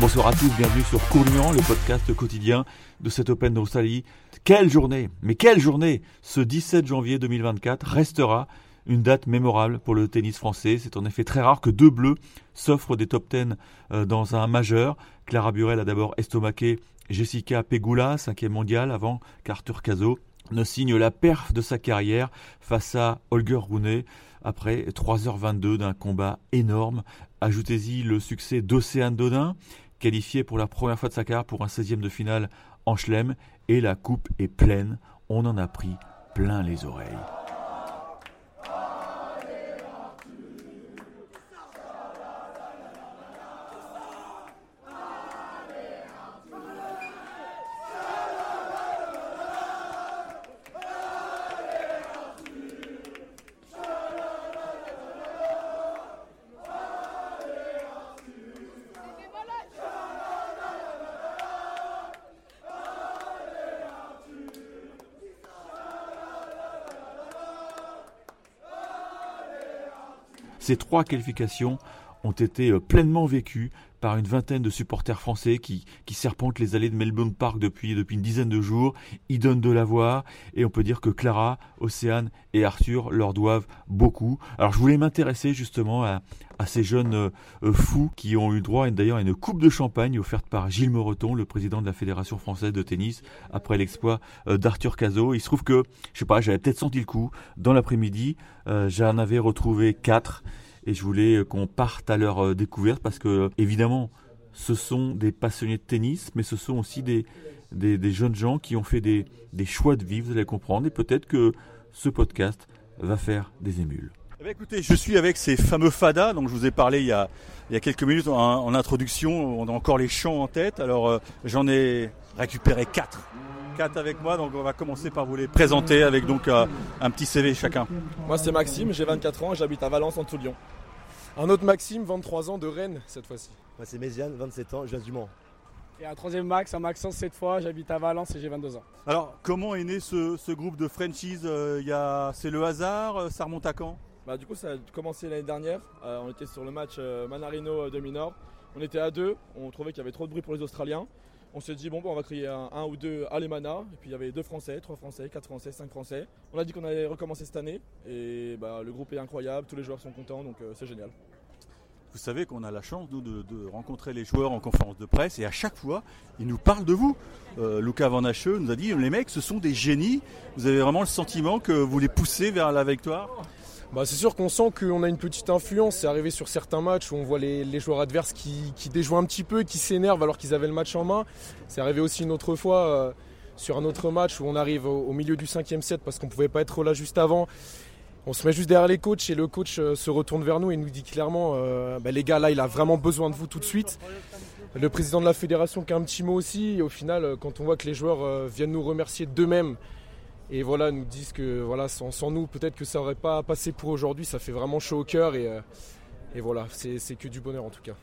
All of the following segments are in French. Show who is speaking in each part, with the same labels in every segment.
Speaker 1: Bonsoir à tous, bienvenue sur Courluant, le podcast quotidien de cette Open d'Australie. Quelle journée, mais quelle journée Ce 17 janvier 2024 restera une date mémorable pour le tennis français. C'est en effet très rare que deux bleus s'offrent des top 10 euh, dans un majeur. Clara Burel a d'abord estomaqué Jessica Pegula, cinquième mondiale, avant qu'Arthur Cazot ne signe la perf de sa carrière face à Holger Rune après 3h22 d'un combat énorme. Ajoutez-y le succès d'Océane Dodin, qualifié pour la première fois de sa carrière pour un 16e de finale en Chelem, et la coupe est pleine. On en a pris plein les oreilles. Ces trois qualifications ont été euh, pleinement vécues par une vingtaine de supporters français qui, qui serpentent les allées de Melbourne Park depuis, depuis une dizaine de jours. Ils donnent de la voix et on peut dire que Clara, Océane et Arthur leur doivent beaucoup. Alors je voulais m'intéresser justement à, à ces jeunes euh, euh, fous qui ont eu droit d'ailleurs à une coupe de champagne offerte par Gilles Moreton, le président de la Fédération française de tennis, après l'exploit d'Arthur Cazot. Il se trouve que, je sais pas, j'avais peut-être senti le coup. Dans l'après-midi, j'en avais retrouvé quatre et je voulais qu'on parte à leur découverte parce que évidemment ce sont des passionnés de tennis mais ce sont aussi des, des, jeunes gens qui ont fait des, des, choix de vie, vous allez comprendre et peut-être que ce podcast va faire des émules.
Speaker 2: Eh bien, écoutez, je suis avec ces fameux fadas dont je vous ai parlé il y a, il y a quelques minutes en, introduction, on a encore les chants en tête, alors j'en ai récupéré quatre avec moi, donc on va commencer par vous les présenter avec donc euh, un petit CV chacun.
Speaker 3: Moi c'est Maxime, j'ai 24 ans, j'habite à Valence en Toulion. Un autre Maxime, 23 ans, de Rennes cette fois-ci.
Speaker 4: Moi c'est Méziane, 27 ans, je viens du Mans.
Speaker 5: Et un troisième Max, un Maxence cette fois, j'habite à Valence et j'ai 22 ans.
Speaker 2: Alors comment est né ce, groupe de franchise euh, C'est le hasard euh, Ça remonte à quand?
Speaker 3: Bah, Du coup ça a commencé l'année dernière, on était sur le match Manarino de Minor. On était à deux, on trouvait qu'il y avait trop de bruit pour les Australiens. On s'est dit, bon, on va créer un, ou deux Alemana. Et puis il y avait deux Français, trois Français, quatre Français, cinq Français. On a dit qu'on allait recommencer cette année. Et bah, le groupe est incroyable, tous les joueurs sont contents, donc euh, c'est génial.
Speaker 2: Vous savez qu'on a la chance, nous, de, rencontrer les joueurs en conférence de presse. Et à chaque fois, ils nous parlent de vous. Euh, Lucas Van Hacheux nous a dit, les mecs, ce sont des génies. Vous avez vraiment le sentiment que vous les poussez vers la victoire?
Speaker 3: Bah, c'est sûr qu'on sent qu'on a une petite influence. C'est arrivé sur certains matchs où on voit les, joueurs adverses qui, déjouent un petit peu, qui s'énervent alors qu'ils avaient le match en main. C'est arrivé aussi une autre fois euh, sur un autre match où on arrive au, milieu du cinquième set parce qu'on ne pouvait pas être là juste avant. On se met juste derrière les coachs et le coach euh, se retourne vers nous et nous dit clairement euh, bah, les gars là il a vraiment besoin de vous tout de suite. Le président de la fédération qui a un petit mot aussi et au final quand on voit que les joueurs viennent nous remercier d'eux-mêmes et voilà, nous disent que voilà, sans, nous, peut-être que ça n'aurait pas passé pour aujourd'hui. Ça fait vraiment chaud au cœur et, euh, et voilà, c'est que du bonheur en tout cas.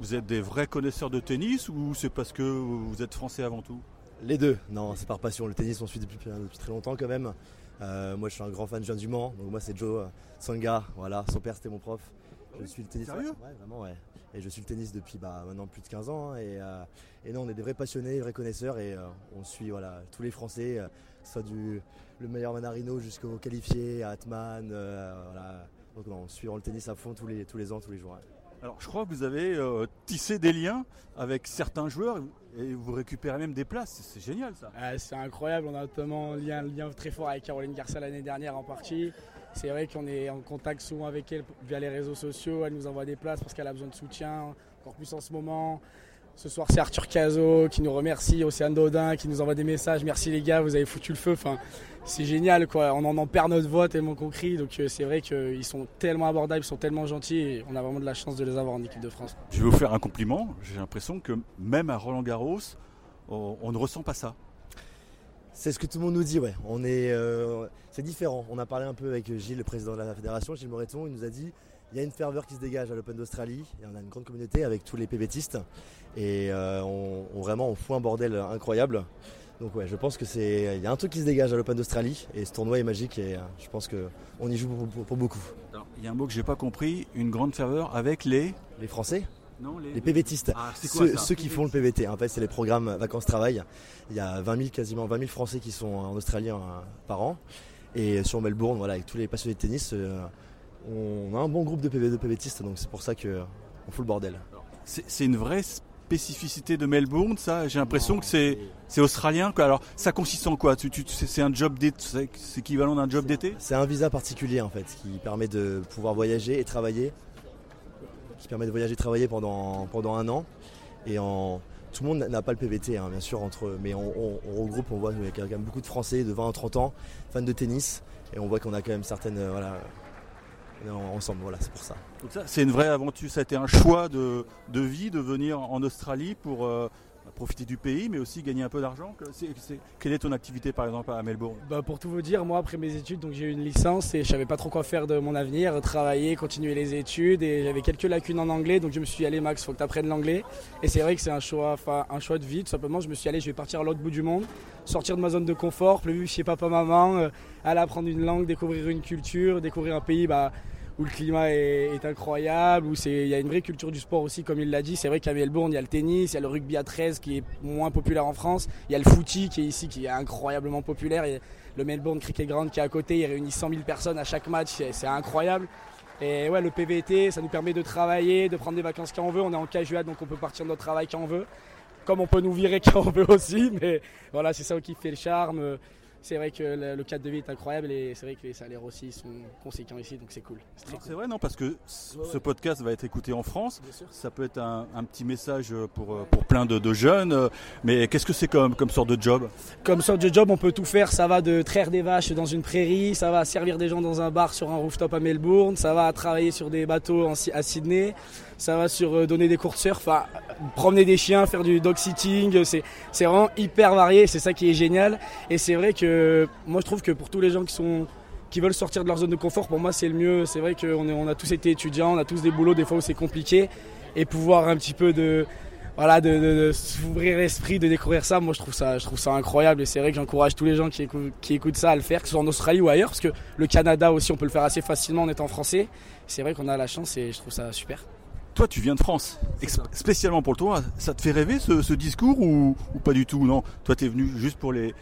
Speaker 2: Vous êtes des vrais connaisseurs de tennis ou c'est parce que vous êtes français avant tout?
Speaker 4: Les deux, non, c'est par passion. Le tennis, on suit depuis, très longtemps quand même. Euh, moi, je suis un grand fan de Jean Dumont. Donc moi, c'est Joe Sanga. Voilà, son père, c'était mon prof. Je suis le tennis.
Speaker 2: Sérieux?
Speaker 4: Ouais, vraiment, ouais. Et je suis le tennis depuis bah, maintenant plus de 15 ans. Hein, et, euh, et non, on est des vrais passionnés, des vrais connaisseurs. Et on suit voilà, tous les Français soit du le meilleur Manarino jusqu'au qualifié, Atman. Euh, voilà. Donc on suit le tennis à fond tous les, tous les ans, tous les jours.
Speaker 2: Alors je crois que vous avez euh, tissé des liens avec certains joueurs et vous récupérez même des places. C'est génial ça.
Speaker 5: c'est incroyable. On a notamment un lien très fort avec Caroline Garcia l'année dernière en partie. C'est vrai qu'on est en contact souvent avec elle via les réseaux sociaux. Elle nous envoie des places parce qu'elle a besoin de soutien, encore plus en ce moment. Ce soir, c'est Arthur Cazot qui nous remercie, Océane Dodin qui nous envoie des messages. Merci les gars, vous avez foutu le feu. Enfin, c'est génial, quoi. On en, perd notre voix tellement qu'on crie. Donc, euh, c'est vrai qu'ils sont tellement abordables, ils sont tellement gentils. Et on a vraiment de la chance de les avoir en équipe de France.
Speaker 2: Je vais vous faire un compliment. J'ai l'impression que même à Roland Garros, on, ne ressent pas ça.
Speaker 4: C'est ce que tout le monde nous dit, ouais. On est, euh, c'est différent. On a parlé un peu avec Gilles, le président de la fédération, Gilles Moreton. Il nous a dit il y a une ferveur qui se dégage à l'Open d'Australie. Et on a une grande communauté avec tous les PVTistes. Et euh, on, vraiment on fout un bordel incroyable. Donc ouais, je pense que c'est il y a un truc qui se dégage à l'Open d'Australie et ce tournoi est magique et euh, je pense qu'on y joue pour, beaucoup.
Speaker 2: il y a un mot que j'ai pas compris, une grande ferveur avec les?
Speaker 4: Les Français? Non, les, PVTistes. Ah, ceux, ceux qui font le PVT. En fait, c'est les programmes vacances-travail. Il y a 20 000, quasiment 20 000 Français qui sont en Australie par an. Et sur Melbourne, voilà, avec tous les passionnés de tennis, euh, on a un bon groupe de, PV, de PVTistes, donc c'est pour ça qu'on fout le bordel.
Speaker 2: C'est une vraie spécificité de Melbourne, ça? J'ai l'impression que c'est australien. Quoi. Alors, ça consiste en quoi? C'est un job c'est équivalent d'un job d'été?
Speaker 4: C'est un visa particulier en fait, qui permet de pouvoir voyager et travailler, qui permet de voyager et travailler pendant, pendant un an. Et en, tout le monde n'a pas le PVT, hein, bien sûr, entre, mais on, regroupe, on voit qu'il y a quand même beaucoup de Français de 20 à 30 ans, fans de tennis, et on voit qu'on a quand même certaines, euh, voilà, ensemble, voilà, c'est pour ça.
Speaker 2: c'est une vraie aventure, ça a été un choix de, vie de venir en Australie pour euh, profiter du pays, mais aussi gagner un peu d'argent. quelle est ton activité par exemple à Melbourne?
Speaker 5: Bah, Pour tout vous dire, moi après mes études, donc j'ai eu une licence et je savais pas trop quoi faire de mon avenir, travailler, continuer les études et j'avais quelques lacunes en anglais, donc je me suis dit allez Max, faut que tu apprennes l'anglais. Et c'est vrai que c'est un choix, un choix de vie, tout simplement. Je me suis allez, je vais partir à l'autre bout du monde, sortir de ma zone de confort, plus chez papa maman, euh, aller apprendre une langue, découvrir une culture, découvrir un pays. Bah, où le climat est, incroyable, où il y a une vraie culture du sport aussi, comme il l'a dit. C'est vrai qu'à Melbourne, il y a le tennis, il y a le rugby à 13 qui est moins populaire en France, il y a le footy qui est ici, qui est incroyablement populaire, et le Melbourne Cricket Ground qui est à côté, il réunit 100 000 personnes à chaque match, c'est incroyable. Et ouais, le PVT, ça nous permet de travailler, de prendre des vacances quand on veut. On est en casual, donc on peut partir de notre travail quand on veut. Comme on peut nous virer quand on veut aussi, mais voilà, c'est ça qui fait le charme c'est vrai que le, cadre de vie est incroyable et c'est vrai que les salaires aussi sont conséquents ici, donc c'est cool.
Speaker 2: C'est vrai, non, parce que ce podcast va être écouté en France. Ça peut être un, petit message pour, pour plein de, jeunes. Mais qu'est-ce que c'est comme, comme sorte de job?
Speaker 5: Comme sorte de job, on peut tout faire. Ça va de traire des vaches dans une prairie, ça va servir des gens dans un bar sur un rooftop à Melbourne, ça va travailler sur des bateaux à Sydney ça va sur euh, donner des cours de surf, promener des chiens, faire du dog sitting, c'est vraiment hyper varié, c'est ça qui est génial. Et c'est vrai que moi je trouve que pour tous les gens qui sont qui veulent sortir de leur zone de confort, pour moi c'est le mieux. C'est vrai qu'on on a tous été étudiants, on a tous des boulots des fois où c'est compliqué, et pouvoir un petit peu de voilà, de, s'ouvrir l'esprit, de découvrir ça, moi je trouve ça, je trouve ça incroyable et c'est vrai que j'encourage tous les gens qui écoutent, qui écoutent ça à le faire, que ce soit en Australie ou ailleurs, parce que le Canada aussi on peut le faire assez facilement en étant français. C'est vrai qu'on a la chance et je trouve ça super.
Speaker 2: Toi, tu viens de France, spécialement pour tournoi. Ça te fait rêver ce, discours ou, pas du tout Non, toi, tu es venu juste pour les,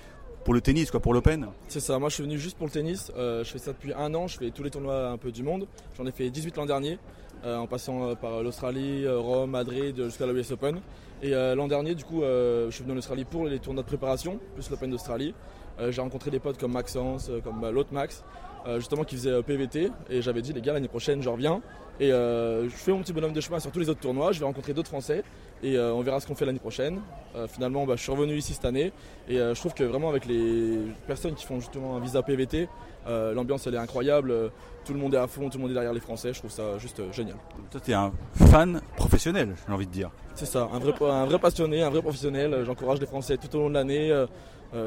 Speaker 2: pour le tennis, quoi, pour l'Open
Speaker 3: C'est ça, moi je suis venu juste pour le tennis. Euh, je fais ça depuis un an, je fais tous les tournois un peu du monde. J'en ai fait 18 l'an dernier, euh, en passant euh, par l'Australie, Rome, Madrid, jusqu'à la US Open. Et l'an dernier, du coup, je suis venu en Australie pour les tournois de préparation, plus l'Open d'Australie. J'ai rencontré des potes comme Maxence, comme l'autre Max, justement qui faisait PVT. Et j'avais dit, les gars, l'année prochaine, je reviens. Et je fais mon petit bonhomme de chemin sur tous les autres tournois. Je vais rencontrer d'autres Français et euh, on verra ce qu'on fait l'année prochaine. Euh, finalement, bah, je suis revenu ici cette année et je trouve que vraiment avec les personnes qui font justement un visa PVT, l'ambiance elle est incroyable. tout le monde est à fond, tout le monde est derrière les Français. Je trouve ça juste génial.
Speaker 2: Toi, tu es un fan professionnel, j'ai envie de dire.
Speaker 3: C'est ça, un vrai, un vrai passionné, un vrai professionnel. J'encourage les Français tout au long de l'année.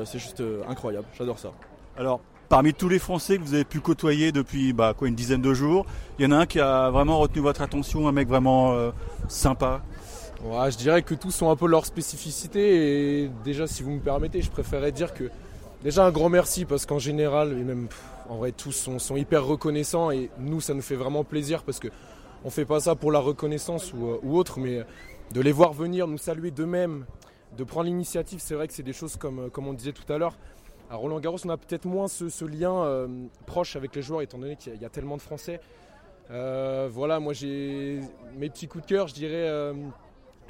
Speaker 3: c'est juste incroyable. J'adore ça.
Speaker 2: Alors, Parmi tous les Français que vous avez pu côtoyer depuis bah, quoi, une dizaine de jours, il y en a un qui a vraiment retenu votre attention, un mec vraiment euh, sympa
Speaker 3: Je dirais que tous sont un peu leur spécificité et déjà si vous me permettez, je préférerais dire que déjà un grand merci parce qu'en général, et même en vrai tous sont, hyper reconnaissants et nous ça nous fait vraiment plaisir parce que on fait pas ça pour la reconnaissance ou, euh, autre, mais de les voir venir nous saluer d'eux-mêmes, de prendre l'initiative, c'est vrai que c'est des choses comme, euh, comme on disait tout à l'heure à Roland Garros, on a peut-être moins ce, lien euh, proche avec les joueurs, étant donné qu'il y, a tellement de Français. Euh, voilà, moi j'ai mes petits coups de cœur, je dirais, euh,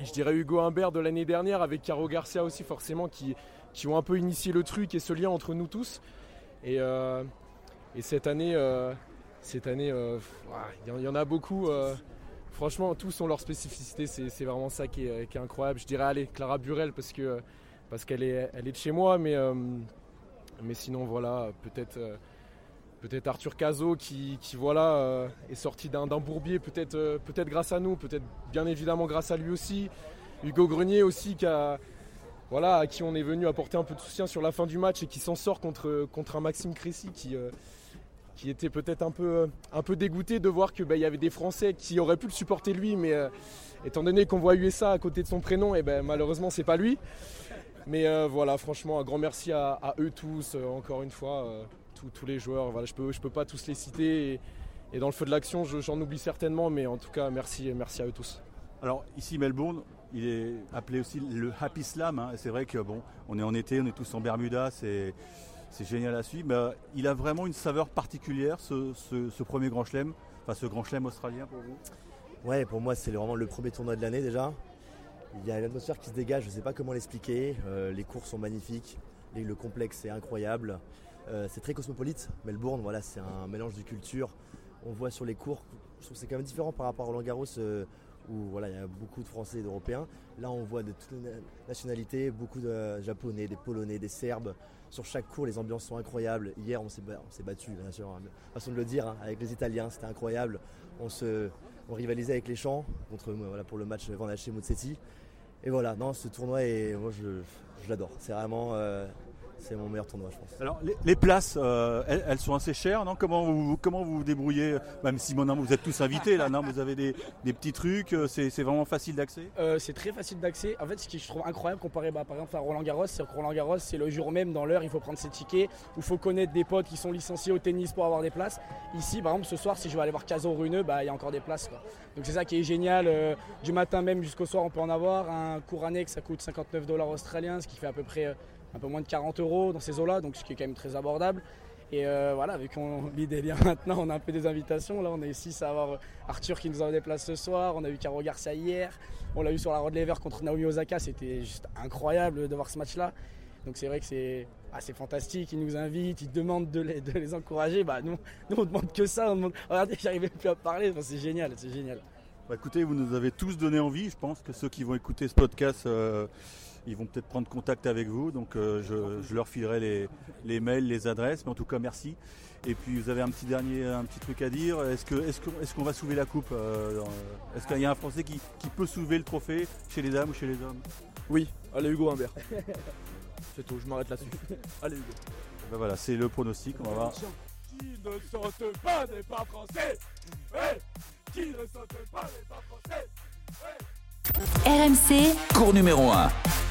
Speaker 3: je dirais Hugo Humbert de l'année dernière, avec Caro Garcia aussi forcément, qui, qui ont un peu initié le truc et ce lien entre nous tous. Et, cette année, cette année, il y, en a beaucoup. franchement, tous ont leur spécificité, c'est vraiment ça qui est, incroyable. Je dirais, allez, Clara Burel, parce parce qu'elle est, elle est de chez moi, mais mais sinon, voilà, peut-être euh, peut-être Arthur Cazot qui, voilà, euh, est sorti d'un bourbier, peut-être euh, peut-être grâce à nous, peut-être bien évidemment grâce à lui aussi. Hugo Grenier aussi qui voilà, à qui on est venu apporter un peu de soutien sur la fin du match et qui s'en sort contre, un Maxime Crécy qui, qui était peut-être un peu, dégoûté de voir qu'il bah, y avait des Français qui auraient pu le supporter lui, mais étant donné qu'on voit USA à côté de son prénom, et ben, malheureusement c'est pas lui. Mais euh, voilà, franchement, un grand merci à, eux tous, euh, encore une fois, tous les joueurs. Voilà, je ne peux, je peux pas tous les citer. Et, dans le feu de l'action, j'en oublie certainement, mais en tout cas, merci, merci à eux tous.
Speaker 2: Alors ici Melbourne, il est appelé aussi le Happy Slam. hein. C'est vrai que bon, on est en été, on est tous en Bermuda, c'est c'est génial à suivre. Mais euh, il a vraiment une saveur particulière ce, ce- ce premier Grand Chelem, enfin ce Grand Chelem australien pour vous?
Speaker 4: Ouais, pour moi, c'est vraiment le premier tournoi de l'année déjà. Il y a une atmosphère qui se dégage, je ne sais pas comment l'expliquer. Euh, les cours sont magnifiques, le complexe est incroyable. Euh, c'est très cosmopolite. Melbourne, voilà, c'est un mélange de cultures. On voit sur les cours, je trouve que c'est quand même différent par rapport à Roland Garros euh, où voilà, il y a beaucoup de Français et d'Européens. Là, on voit de toutes les na- nationalités, beaucoup de Japonais, des Polonais, des Serbes. Sur chaque cours, les ambiances sont incroyables. Hier, on s'est battu, bien sûr, hein, façon de le dire, hein, avec les Italiens, c'était incroyable. On, se, on rivalisait avec les champs contre, voilà, pour le match Van Haché Muzzetti. Et voilà, non, ce tournoi, moi, je, je l'adore. C'est vraiment euh, c'est mon meilleur tournoi, je pense.
Speaker 2: Alors les, les places, euh, elles, elles sont assez chères, non? Comment vous, comment vous vous débrouillez? Même si maintenant vous êtes tous invités là, non Vous avez des, des petits trucs, euh, c'est c'est vraiment facile d'accès?
Speaker 5: Euh, c'est très facile d'accès. En fait, ce que je trouve incroyable comparé bah, par exemple à Roland Garros, c'est que Roland Garros, c'est le jour même, dans l'heure, il faut prendre ses tickets, où il faut connaître des potes qui sont licenciés au tennis pour avoir des places. Ici, par exemple, ce soir, si je veux aller voir Caso Runeux, bah, il y a encore des places. quoi. Donc c'est ça qui est génial. euh, du matin même jusqu'au soir, on peut en avoir. Un cours annexe, ça coûte 59 dollars australiens, ce qui fait à peu près euh, un peu moins de 40 euros dans ces eaux-là, donc ce qui est quand même très abordable. Et euh, voilà, vu qu'on liens maintenant, on a un peu des invitations. Là, on est 6 à avoir Arthur qui nous envoie des places ce soir. On a eu Caro Garcia hier. On l'a eu sur la Rod Lever contre Naomi Osaka. C'était juste incroyable de voir ce match-là. Donc c'est vrai que c'est assez fantastique. Ils nous invitent, ils demandent de les, encourager. Bah, nous, nous, on demande que ça. On demande... Regardez, j'arrivais plus à parler. C'est génial, c'est génial.
Speaker 2: Bah, écoutez, vous nous avez tous donné envie. Je pense que ceux qui vont écouter ce podcast, euh, ils vont peut-être prendre contact avec vous. Donc euh, je, je leur filerai les, les mails, les adresses. Mais en tout cas, merci. Et puis vous avez un petit dernier, un petit truc à dire. Est-ce que, est-ce qu'on, va soulever la coupe euh, Est-ce qu'il y a un Français qui, qui peut soulever le trophée chez les dames ou chez les hommes?
Speaker 6: Oui, allez Hugo Humbert. C'est tout, je m'arrête là-dessus. Allez Hugo.
Speaker 2: Ben voilà, c'est le pronostic. On va voir.
Speaker 6: Qui ne saute pas n'est pas français?
Speaker 7: RMC,
Speaker 8: Cours numéro 1.